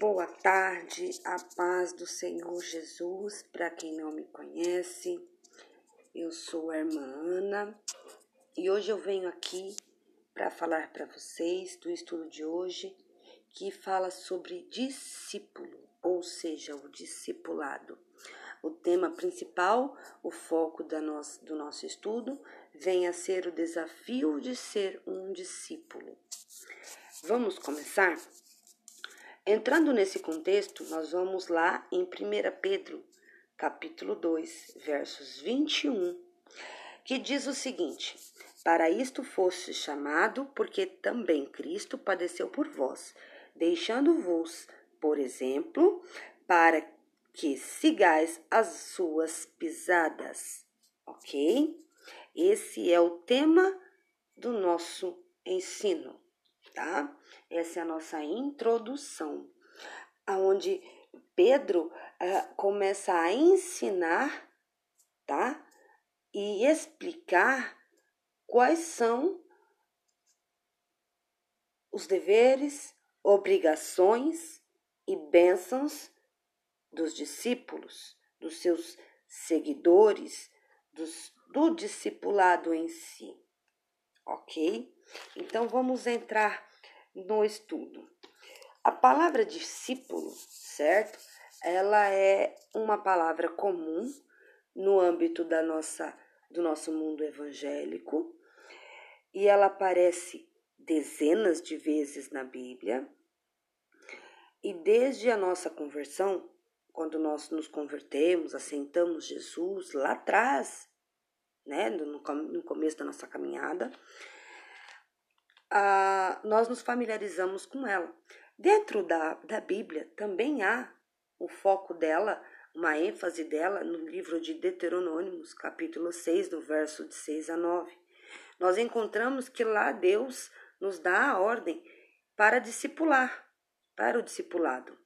Boa tarde, a paz do Senhor Jesus. Para quem não me conhece, eu sou a irmã Ana e hoje eu venho aqui para falar para vocês do estudo de hoje que fala sobre discípulo, ou seja, o discipulado. O tema principal, o foco da nosso, do nosso estudo, vem a ser o desafio de ser um discípulo. Vamos começar? Entrando nesse contexto, nós vamos lá em 1 Pedro, capítulo 2, versos 21, que diz o seguinte: Para isto foste chamado, porque também Cristo padeceu por vós, deixando-vos, por exemplo, para que sigais as suas pisadas. Ok? Esse é o tema do nosso ensino tá? Essa é a nossa introdução, aonde Pedro uh, começa a ensinar, tá? E explicar quais são os deveres, obrigações e bênçãos dos discípulos, dos seus seguidores, dos, do discipulado em si, ok? Então vamos entrar no estudo. A palavra discípulo, certo? Ela é uma palavra comum no âmbito da nossa do nosso mundo evangélico e ela aparece dezenas de vezes na Bíblia. E desde a nossa conversão, quando nós nos convertemos, aceitamos Jesus lá atrás, né, no, no começo da nossa caminhada, ah, nós nos familiarizamos com ela. Dentro da, da Bíblia também há o foco dela, uma ênfase dela no livro de Deuteronômicos, capítulo 6, do verso de 6 a 9. Nós encontramos que lá Deus nos dá a ordem para discipular, para o discipulado.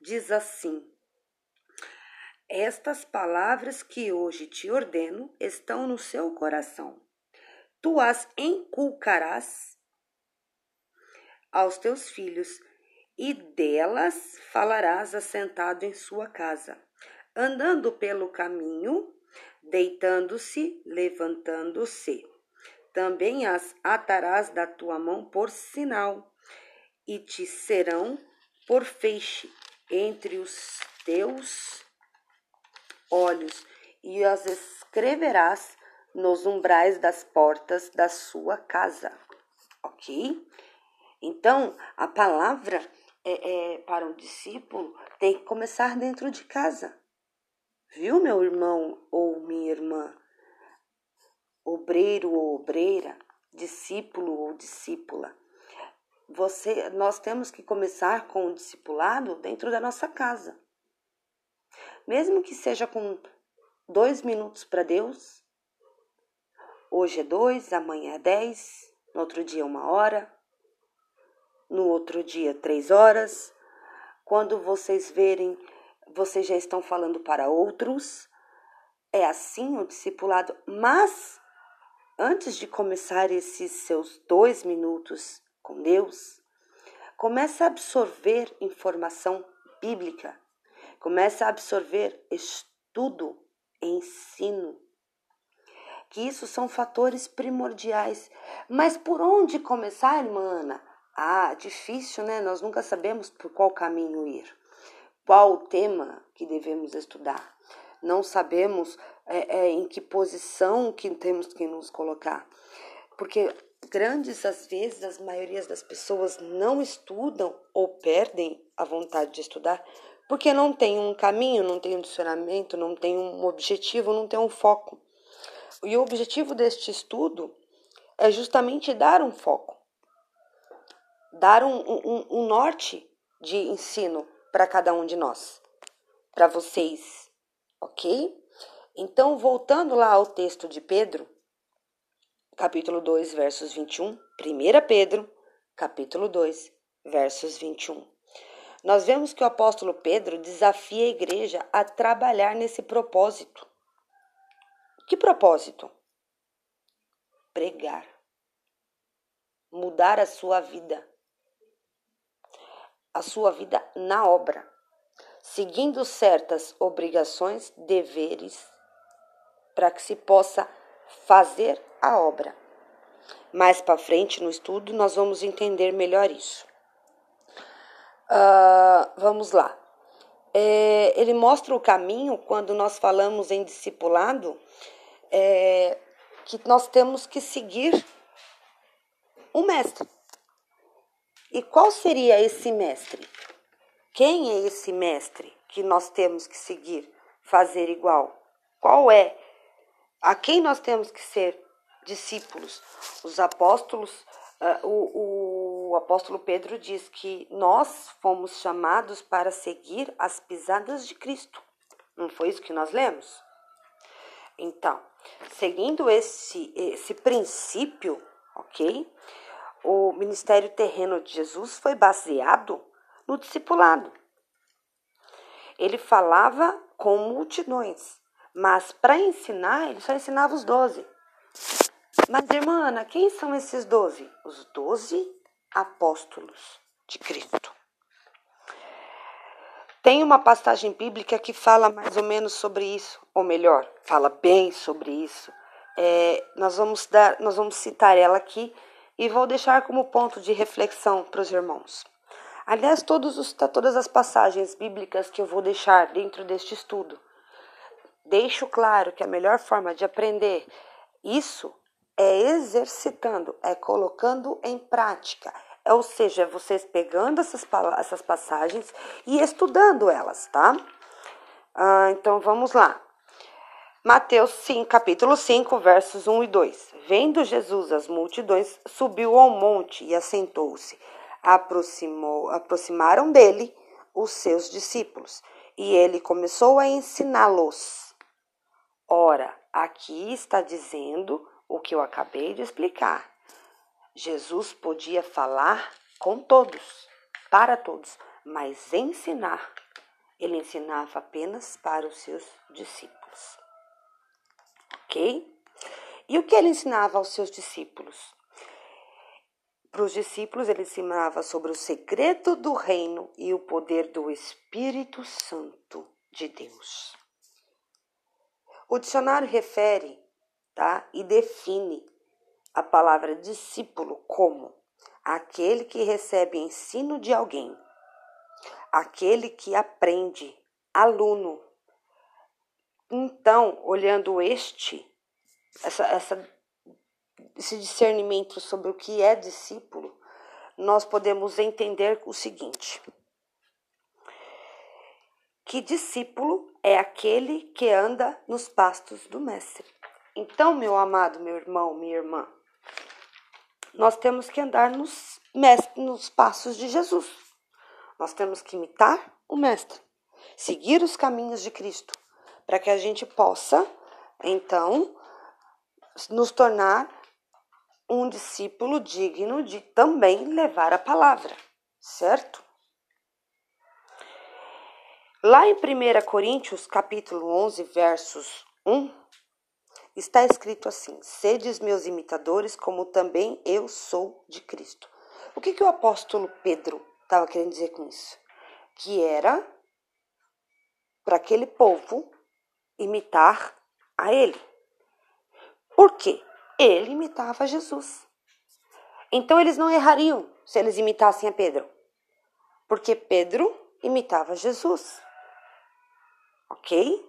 Diz assim: Estas palavras que hoje te ordeno estão no seu coração. Tu as inculcarás aos teus filhos, e delas falarás assentado em sua casa, andando pelo caminho, deitando-se, levantando-se. Também as atarás da tua mão por sinal, e te serão por feixe entre os teus olhos, e as escreverás nos umbrais das portas da sua casa. Ok? Então, a palavra é, é, para o discípulo tem que começar dentro de casa. Viu, meu irmão ou minha irmã? Obreiro ou obreira, discípulo ou discípula. Você, nós temos que começar com o discipulado dentro da nossa casa. Mesmo que seja com dois minutos para Deus, hoje é dois, amanhã é dez, no outro dia uma hora, no outro dia, três horas. Quando vocês verem, vocês já estão falando para outros. É assim o discipulado. Mas, antes de começar esses seus dois minutos com Deus, comece a absorver informação bíblica. Comece a absorver estudo, ensino que isso são fatores primordiais. Mas por onde começar, irmã Ana? Ah, difícil, né? Nós nunca sabemos por qual caminho ir, qual o tema que devemos estudar. Não sabemos é, é, em que posição que temos que nos colocar. Porque grandes às vezes as maiorias das pessoas não estudam ou perdem a vontade de estudar porque não tem um caminho, não tem um direcionamento, não tem um objetivo, não tem um foco. E o objetivo deste estudo é justamente dar um foco dar um, um, um norte de ensino para cada um de nós, para vocês, ok? Então, voltando lá ao texto de Pedro, capítulo 2, versos 21, 1 Pedro, capítulo 2, versos 21. Nós vemos que o apóstolo Pedro desafia a igreja a trabalhar nesse propósito. Que propósito? Pregar. Mudar a sua vida a sua vida na obra, seguindo certas obrigações, deveres, para que se possa fazer a obra. Mais para frente no estudo, nós vamos entender melhor isso. Uh, vamos lá. É, ele mostra o caminho quando nós falamos em discipulado, é, que nós temos que seguir o mestre. E qual seria esse mestre? Quem é esse mestre que nós temos que seguir, fazer igual? Qual é? A quem nós temos que ser discípulos? Os apóstolos, uh, o, o apóstolo Pedro diz que nós fomos chamados para seguir as pisadas de Cristo. Não foi isso que nós lemos? Então, seguindo esse, esse princípio, ok? o ministério terreno de Jesus foi baseado no discipulado. Ele falava com multidões, mas para ensinar, ele só ensinava os doze. Mas, irmã Ana, quem são esses doze? Os doze apóstolos de Cristo. Tem uma passagem bíblica que fala mais ou menos sobre isso, ou melhor, fala bem sobre isso. É, nós, vamos dar, nós vamos citar ela aqui e vou deixar como ponto de reflexão para os irmãos. Aliás, os, todas as passagens bíblicas que eu vou deixar dentro deste estudo, deixo claro que a melhor forma de aprender isso é exercitando, é colocando em prática. Ou seja, é vocês pegando essas, essas passagens e estudando elas, tá? Ah, então vamos lá. Mateus 5, capítulo 5, versos 1 e 2. Vendo Jesus as multidões, subiu ao monte e assentou-se. Aproximaram dele os seus discípulos, e ele começou a ensiná-los. Ora, aqui está dizendo o que eu acabei de explicar. Jesus podia falar com todos, para todos, mas ensinar, ele ensinava apenas para os seus discípulos ok? E o que ele ensinava aos seus discípulos? Para os discípulos, ele ensinava sobre o segredo do reino e o poder do Espírito Santo de Deus. O dicionário refere tá, e define a palavra discípulo como? Aquele que recebe ensino de alguém, aquele que aprende, aluno, então, olhando este, essa, essa, esse discernimento sobre o que é discípulo, nós podemos entender o seguinte: que discípulo é aquele que anda nos pastos do Mestre. Então, meu amado, meu irmão, minha irmã, nós temos que andar nos, nos passos de Jesus. Nós temos que imitar o Mestre, seguir os caminhos de Cristo para que a gente possa, então, nos tornar um discípulo digno de também levar a palavra, certo? Lá em 1 Coríntios, capítulo 11, versos 1, está escrito assim: Sedes meus imitadores, como também eu sou de Cristo. O que, que o apóstolo Pedro estava querendo dizer com isso? Que era para aquele povo imitar a ele. Por quê? Ele imitava Jesus. Então eles não errariam se eles imitassem a Pedro, porque Pedro imitava Jesus. Ok?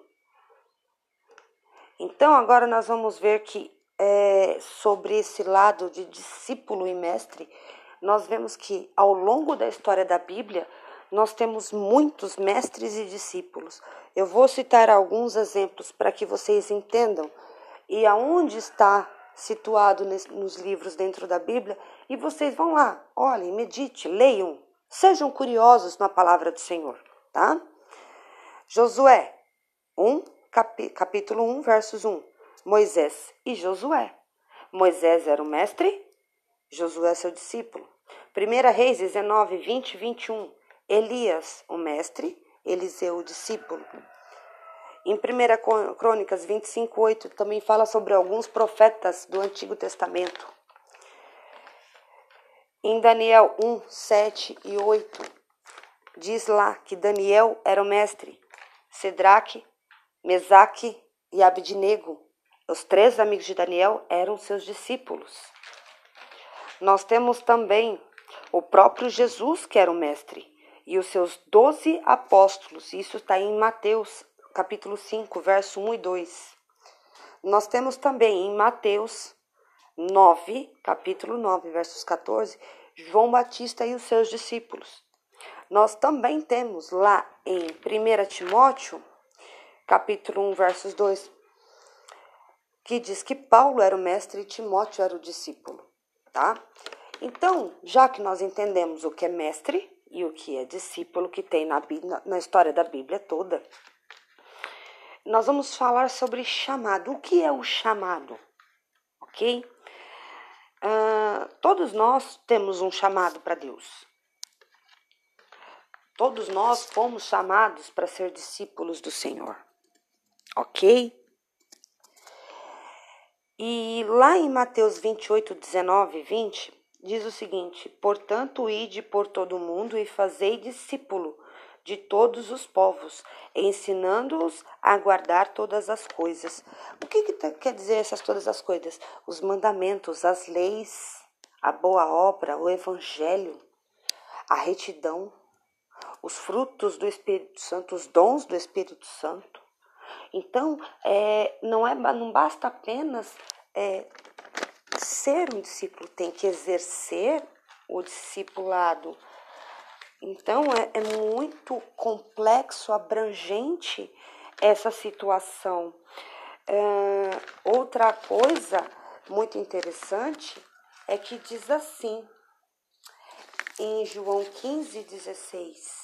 Então agora nós vamos ver que é, sobre esse lado de discípulo e mestre, nós vemos que ao longo da história da Bíblia nós temos muitos mestres e discípulos. Eu vou citar alguns exemplos para que vocês entendam e aonde está situado nos livros dentro da Bíblia e vocês vão lá, olhem, medite, leiam, sejam curiosos na palavra do Senhor, tá? Josué 1, capítulo 1, versos 1. Moisés e Josué. Moisés era o mestre, Josué seu discípulo. 1 Reis 19, 20 e 21. Elias, o mestre, Eliseu, o discípulo. Em 1 Crônicas 25, 8, também fala sobre alguns profetas do Antigo Testamento. Em Daniel 1, 7 e 8, diz lá que Daniel era o mestre, Sedraque, Mesaque e Abednego, os três amigos de Daniel, eram seus discípulos. Nós temos também o próprio Jesus, que era o mestre, e os seus doze apóstolos. Isso está em Mateus, capítulo 5, verso 1 e 2. Nós temos também em Mateus 9, capítulo 9, versos 14, João Batista e os seus discípulos. Nós também temos lá em 1 Timóteo, capítulo 1, versos 2, que diz que Paulo era o mestre e Timóteo era o discípulo, tá? Então, já que nós entendemos o que é mestre e o que é discípulo, que tem na, na história da Bíblia toda, nós vamos falar sobre chamado. O que é o chamado? Ok? Uh, todos nós temos um chamado para Deus. Todos nós fomos chamados para ser discípulos do Senhor. Ok? E lá em Mateus 28, 19 e 20, diz o seguinte: Portanto, ide por todo o mundo e fazei discípulo de todos os povos, ensinando-os a guardar todas as coisas. O que, que tá, quer dizer essas todas as coisas? Os mandamentos, as leis, a boa obra, o evangelho, a retidão, os frutos do Espírito Santo, os dons do Espírito Santo. Então, é, não, é, não basta apenas é, ser um discípulo, tem que exercer o discipulado. Então, é, é muito complexo, abrangente essa situação. É, outra coisa muito interessante é que diz assim, em João 15, 16: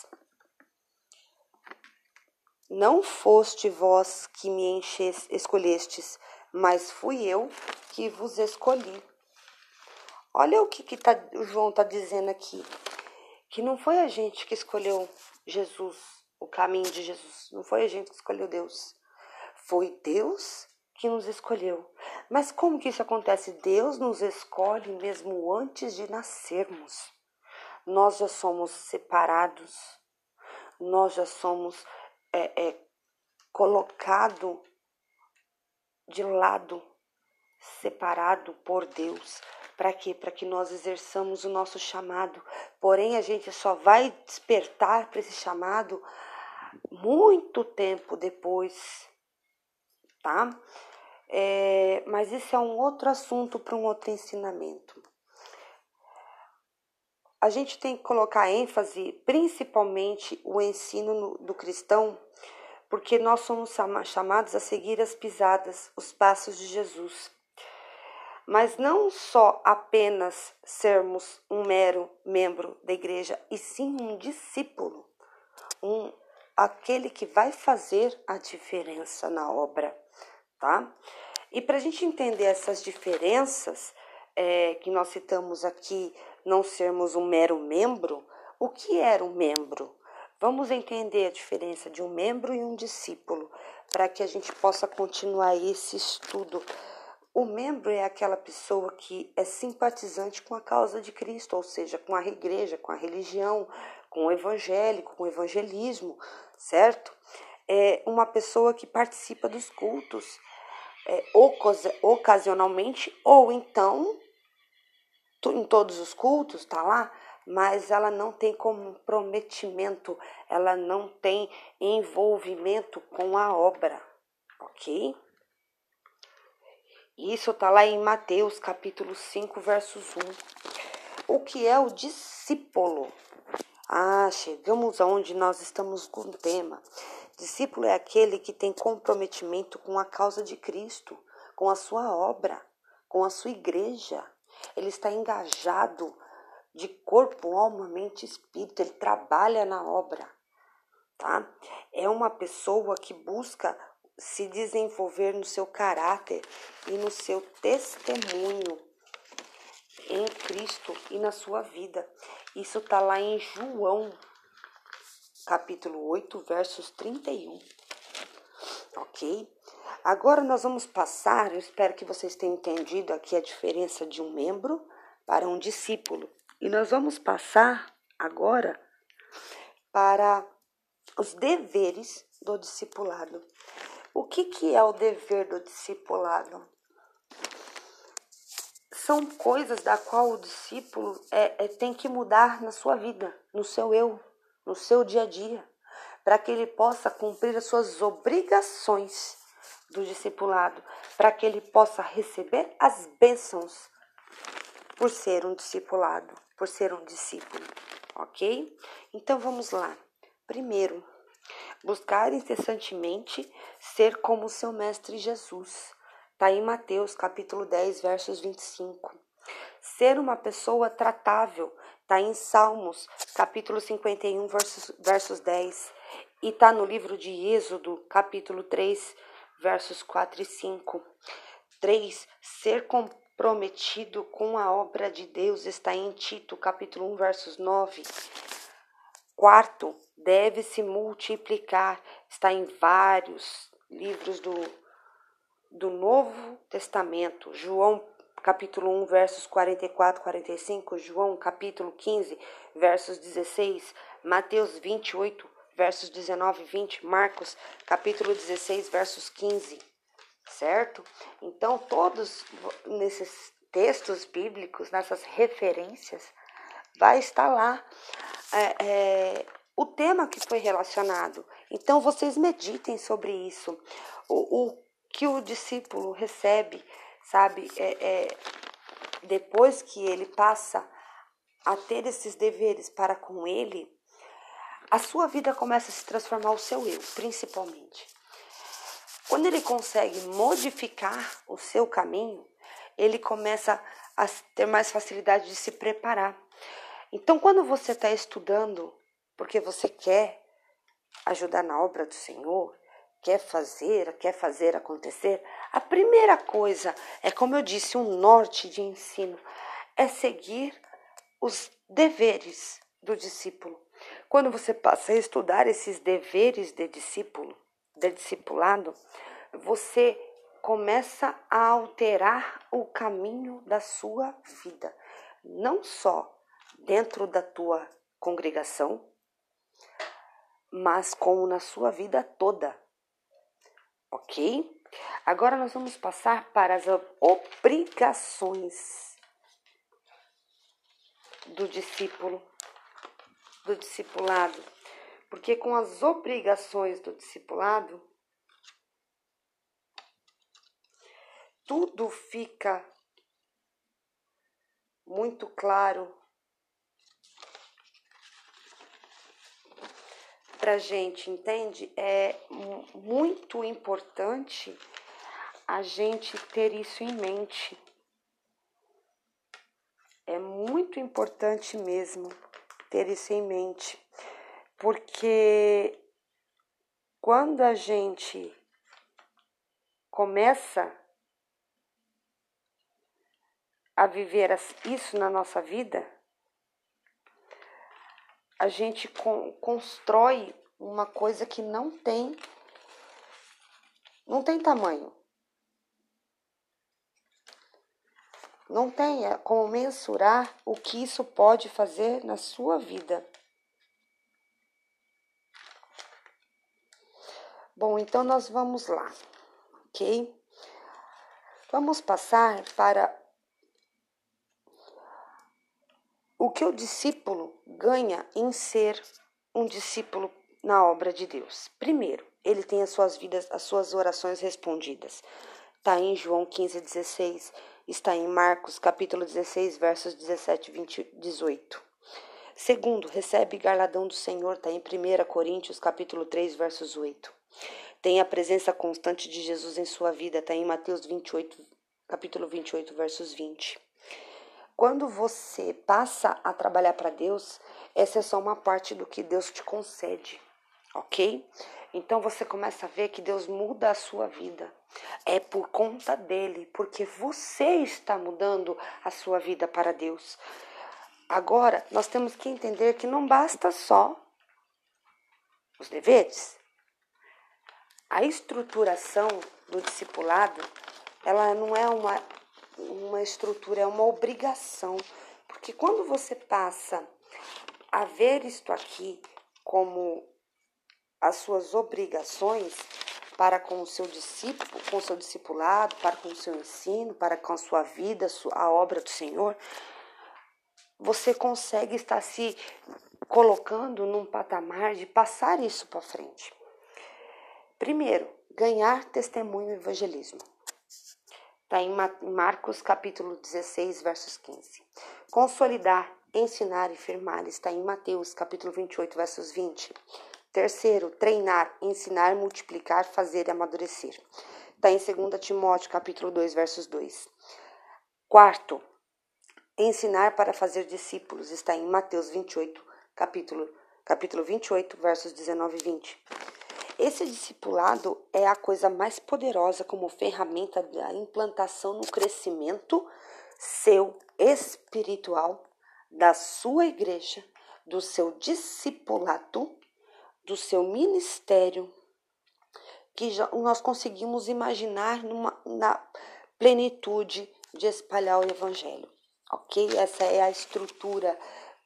Não foste vós que me enches, escolhestes, mas fui eu que vos escolhi. Olha o que, que tá, o João está dizendo aqui. Que não foi a gente que escolheu Jesus, o caminho de Jesus. Não foi a gente que escolheu Deus. Foi Deus que nos escolheu. Mas como que isso acontece? Deus nos escolhe mesmo antes de nascermos. Nós já somos separados, nós já somos é, é, colocado de lado, separado por Deus. Para quê? Para que nós exerçamos o nosso chamado. Porém, a gente só vai despertar para esse chamado muito tempo depois, tá? É, mas isso é um outro assunto para um outro ensinamento. A gente tem que colocar ênfase, principalmente o ensino do cristão, porque nós somos chamados a seguir as pisadas, os passos de Jesus. Mas não só apenas sermos um mero membro da igreja, e sim um discípulo, um aquele que vai fazer a diferença na obra, tá? E para a gente entender essas diferenças é, que nós citamos aqui, não sermos um mero membro, o que era um membro? Vamos entender a diferença de um membro e um discípulo para que a gente possa continuar esse estudo. O membro é aquela pessoa que é simpatizante com a causa de Cristo, ou seja, com a igreja, com a religião, com o evangélico, com o evangelismo, certo? É uma pessoa que participa dos cultos é, ocasionalmente, ou então em todos os cultos, tá lá, mas ela não tem comprometimento, ela não tem envolvimento com a obra, ok? Isso está lá em Mateus capítulo 5, versos 1. O que é o discípulo? Ah, chegamos aonde nós estamos com o tema. Discípulo é aquele que tem comprometimento com a causa de Cristo, com a sua obra, com a sua igreja. Ele está engajado de corpo, alma, mente e espírito, ele trabalha na obra, tá? É uma pessoa que busca se desenvolver no seu caráter e no seu testemunho em Cristo e na sua vida. Isso tá lá em João, capítulo 8, versos 31. Ok? Agora nós vamos passar, eu espero que vocês tenham entendido aqui a diferença de um membro para um discípulo. E nós vamos passar agora para os deveres do discipulado. O que, que é o dever do discipulado? São coisas da qual o discípulo é, é, tem que mudar na sua vida, no seu eu, no seu dia a dia, para que ele possa cumprir as suas obrigações do discipulado, para que ele possa receber as bênçãos por ser um discipulado, por ser um discípulo, ok? Então vamos lá. Primeiro, buscar incessantemente ser como seu mestre Jesus. Está em Mateus capítulo 10, versos 25. Ser uma pessoa tratável. Está em Salmos capítulo 51, versos, versos 10. E está no livro de Êxodo capítulo 3, versos 4 e 5. 3. Ser comprometido com a obra de Deus está em Tito capítulo 1, versos 9. Quarto, deve se multiplicar. Está em vários livros do, do Novo Testamento. João capítulo 1, versos 44 45, João capítulo 15, versos 16, Mateus 28, versos 19 e 20, Marcos capítulo 16, versos 15. Certo? Então, todos nesses textos bíblicos, nessas referências, vai estar lá é, é, o tema que foi relacionado. Então vocês meditem sobre isso. O, o que o discípulo recebe, sabe, é, é, depois que ele passa a ter esses deveres para com ele, a sua vida começa a se transformar o seu eu, principalmente. Quando ele consegue modificar o seu caminho, ele começa a ter mais facilidade de se preparar. Então, quando você está estudando porque você quer ajudar na obra do Senhor, quer fazer, quer fazer acontecer, a primeira coisa é, como eu disse, um norte de ensino, é seguir os deveres do discípulo. Quando você passa a estudar esses deveres de discípulo, de discipulado, você começa a alterar o caminho da sua vida, não só dentro da tua congregação, mas como na sua vida toda. Ok? Agora nós vamos passar para as obrigações do discípulo, do discipulado. Porque com as obrigações do discipulado, tudo fica muito claro para gente, entende? É muito importante a gente ter isso em mente. É muito importante mesmo ter isso em mente, porque quando a gente começa a viver isso na nossa vida, a gente constrói uma coisa que não tem não tem tamanho. Não tem é como mensurar o que isso pode fazer na sua vida. Bom, então nós vamos lá, ok? Vamos passar para o que o discípulo ganha em ser um discípulo na obra de Deus. Primeiro, ele tem as suas vidas, as suas orações respondidas. Está em João 15, 16, está em Marcos, capítulo 16, versos 17 e 18. Segundo, recebe galardão do Senhor, está em 1 Coríntios, capítulo 3, versos 8. Tem a presença constante de Jesus em sua vida, está em Mateus 28, capítulo 28, versos 20. Quando você passa a trabalhar para Deus, essa é só uma parte do que Deus te concede, ok? Então você começa a ver que Deus muda a sua vida. É por conta dele, porque você está mudando a sua vida para Deus. Agora, nós temos que entender que não basta só os deveres. A estruturação do discipulado, ela não é uma uma estrutura, é uma obrigação. Porque quando você passa a ver isto aqui como as suas obrigações para com o seu discípulo, com o seu discipulado, para com o seu ensino, para com a sua vida, a obra do Senhor, você consegue estar se colocando num patamar de passar isso para frente. Primeiro, ganhar testemunho e evangelismo. Está em Marcos capítulo 16, versos 15. Consolidar, ensinar e firmar está em Mateus capítulo 28, versos 20. Terceiro, treinar, ensinar, multiplicar, fazer e amadurecer. Está em 2 Timóteo, capítulo 2, versos 2. Quarto, ensinar para fazer discípulos. Está em Mateus 28, capítulo, capítulo 28, versos 19 e 20. Esse discipulado é a coisa mais poderosa como ferramenta da implantação no crescimento seu espiritual, da sua igreja, do seu discipulado do seu ministério que nós conseguimos imaginar numa, na plenitude de espalhar o evangelho, ok? Essa é a estrutura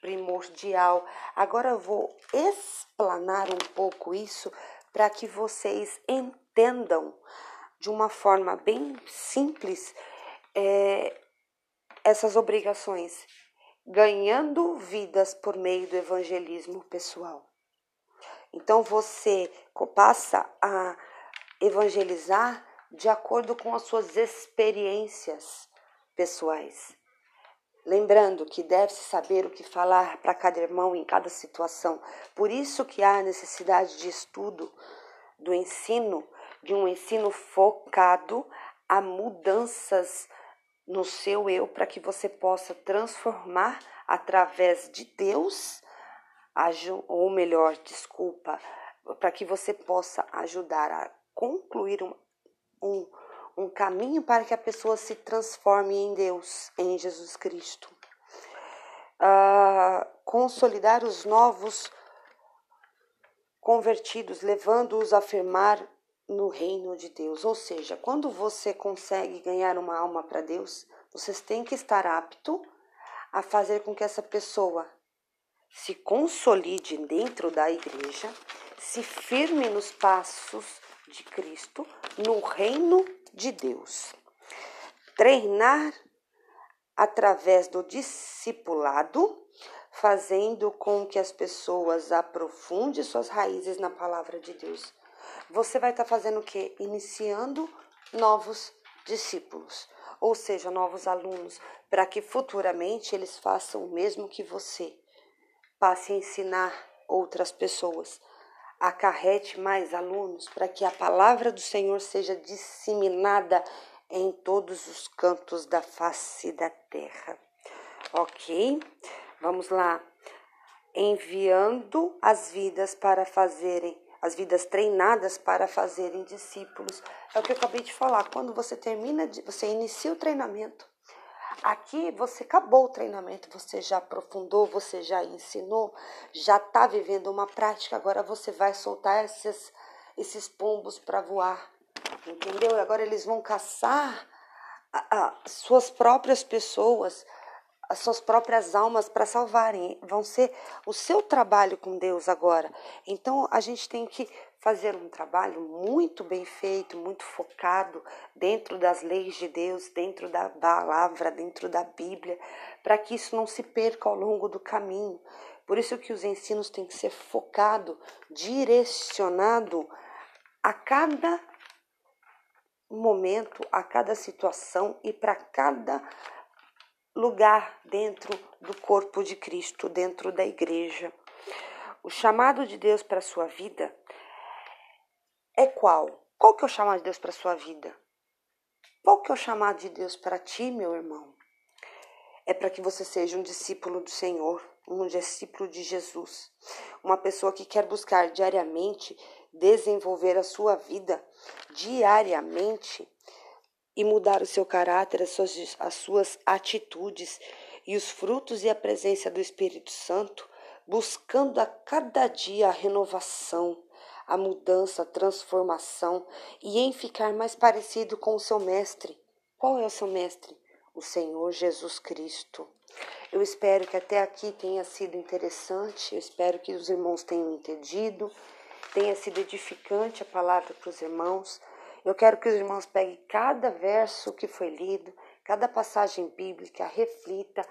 primordial. Agora eu vou explanar um pouco isso para que vocês entendam de uma forma bem simples é, essas obrigações, ganhando vidas por meio do evangelismo pessoal. Então você passa a evangelizar de acordo com as suas experiências pessoais. Lembrando que deve-se saber o que falar para cada irmão em cada situação. Por isso que há necessidade de estudo do ensino, de um ensino focado a mudanças no seu eu para que você possa transformar através de Deus ou melhor, desculpa, para que você possa ajudar a concluir um, um, um caminho para que a pessoa se transforme em Deus, em Jesus Cristo. Uh, consolidar os novos convertidos, levando-os a afirmar no reino de Deus. Ou seja, quando você consegue ganhar uma alma para Deus, vocês têm que estar apto a fazer com que essa pessoa se consolide dentro da igreja, se firme nos passos de Cristo, no reino de Deus. Treinar através do discipulado, fazendo com que as pessoas aprofundem suas raízes na palavra de Deus. Você vai estar fazendo o quê? Iniciando novos discípulos, ou seja, novos alunos, para que futuramente eles façam o mesmo que você passe a ensinar outras pessoas. Acarrete mais alunos para que a palavra do Senhor seja disseminada em todos os cantos da face da terra. Ok? Vamos lá. Enviando as vidas para fazerem, as vidas treinadas para fazerem discípulos. É o que eu acabei de falar. Quando você termina, de, você inicia o treinamento, Aqui você acabou o treinamento, você já aprofundou, você já ensinou, já está vivendo uma prática, agora você vai soltar esses, esses pombos para voar, entendeu? Agora eles vão caçar suas próprias pessoas, as suas próprias almas para salvarem. Vão ser o seu trabalho com Deus agora. Então a gente tem que fazer um trabalho muito bem feito, muito focado dentro das leis de Deus, dentro da palavra, dentro da Bíblia, para que isso não se perca ao longo do caminho. Por isso que os ensinos têm que ser focado, direcionado a cada momento, a cada situação e para cada lugar dentro do corpo de Cristo, dentro da igreja. O chamado de Deus para a sua vida é qual? Qual que é o chamado de Deus para a sua vida? Qual que é o chamado de Deus para ti, meu irmão? É para que você seja um discípulo do Senhor, um discípulo de Jesus, uma pessoa que quer buscar diariamente desenvolver a sua vida diariamente e mudar o seu caráter, as suas, as suas atitudes e os frutos e a presença do Espírito Santo, buscando a cada dia a renovação, a mudança, a transformação e em ficar mais parecido com o seu mestre. Qual é o seu mestre? O Senhor Jesus Cristo. Eu espero que até aqui tenha sido interessante, eu espero que os irmãos tenham entendido, tenha sido edificante a palavra para os irmãos. Eu quero que os irmãos peguem cada verso que foi lido, cada passagem bíblica, reflita.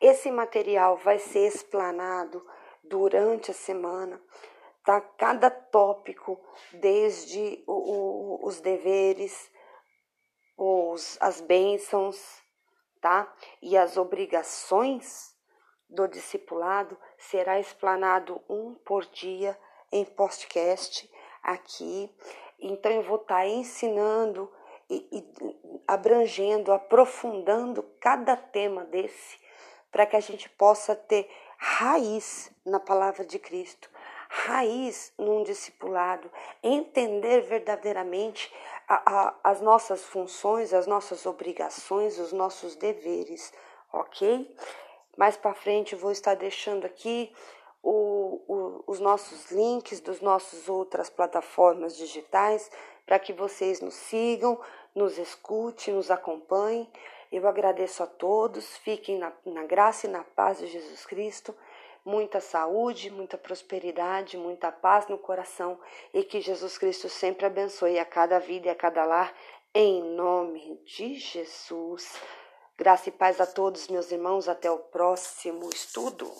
Esse material vai ser explanado durante a semana, tá? Cada tópico, desde o, o, os deveres, os, as bênçãos, tá? E as obrigações do discipulado será explanado um por dia em podcast aqui. Então eu vou estar tá ensinando e, e abrangendo, aprofundando cada tema desse, para que a gente possa ter raiz na palavra de Cristo, raiz num discipulado, entender verdadeiramente a, a, as nossas funções, as nossas obrigações, os nossos deveres, ok? Mais para frente vou estar deixando aqui o, o, os nossos links dos nossos outras plataformas digitais para que vocês nos sigam, nos escutem, nos acompanhem. Eu agradeço a todos, fiquem na, na graça e na paz de Jesus Cristo muita saúde, muita prosperidade, muita paz no coração e que Jesus Cristo sempre abençoe a cada vida e a cada lar, em nome de Jesus. Graça e paz a todos, meus irmãos. Até o próximo estudo.